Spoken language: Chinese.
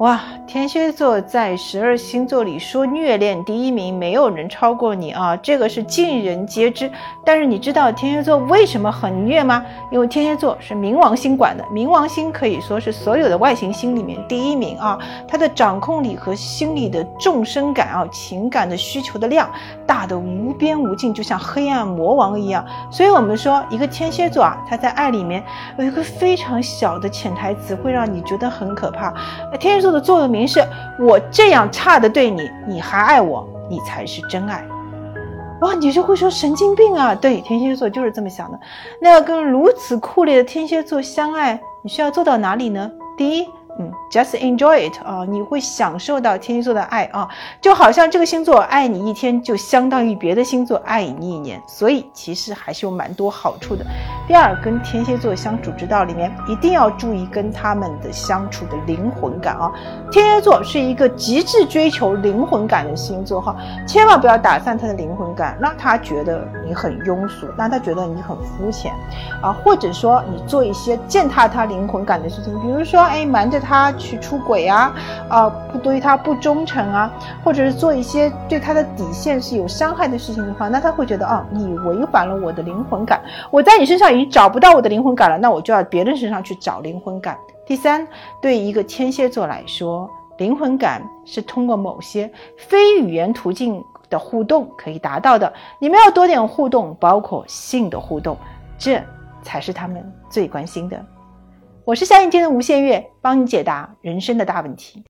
哇，天蝎座在十二星座里说虐恋第一名，没有人超过你啊，这个是尽人皆知。但是你知道天蝎座为什么很虐吗？因为天蝎座是冥王星管的，冥王星可以说是所有的外行星里面第一名啊，它的掌控力和心理的众生感啊，情感的需求的量大的无边无尽，就像黑暗魔王一样。所以我们说，一个天蝎座啊，他在爱里面有一个非常小的潜台词，会让你觉得很可怕。天蝎座。的座右铭是：我这样差的对你，你还爱我，你才是真爱。哇，你就会说神经病啊？对，天蝎座就是这么想的。那要跟如此酷烈的天蝎座相爱，你需要做到哪里呢？第一。嗯，just enjoy it 啊，你会享受到天蝎座的爱啊，就好像这个星座爱你一天，就相当于别的星座爱你一年，所以其实还是有蛮多好处的。第二，跟天蝎座相处之道里面，一定要注意跟他们的相处的灵魂感啊。天蝎座是一个极致追求灵魂感的星座哈，千万不要打散他的灵魂感，让他觉得你很庸俗，让他觉得你很肤浅啊，或者说你做一些践踏他灵魂感的事情，比如说哎瞒着。他他去出轨啊，啊，不对他不忠诚啊，或者是做一些对他的底线是有伤害的事情的话，那他会觉得啊，你违反了我的灵魂感，我在你身上已经找不到我的灵魂感了，那我就要别人身上去找灵魂感。第三，对一个天蝎座来说，灵魂感是通过某些非语言途径的互动可以达到的。你们要多点互动，包括性的互动，这才是他们最关心的。我是夏映天的吴限月，帮你解答人生的大问题。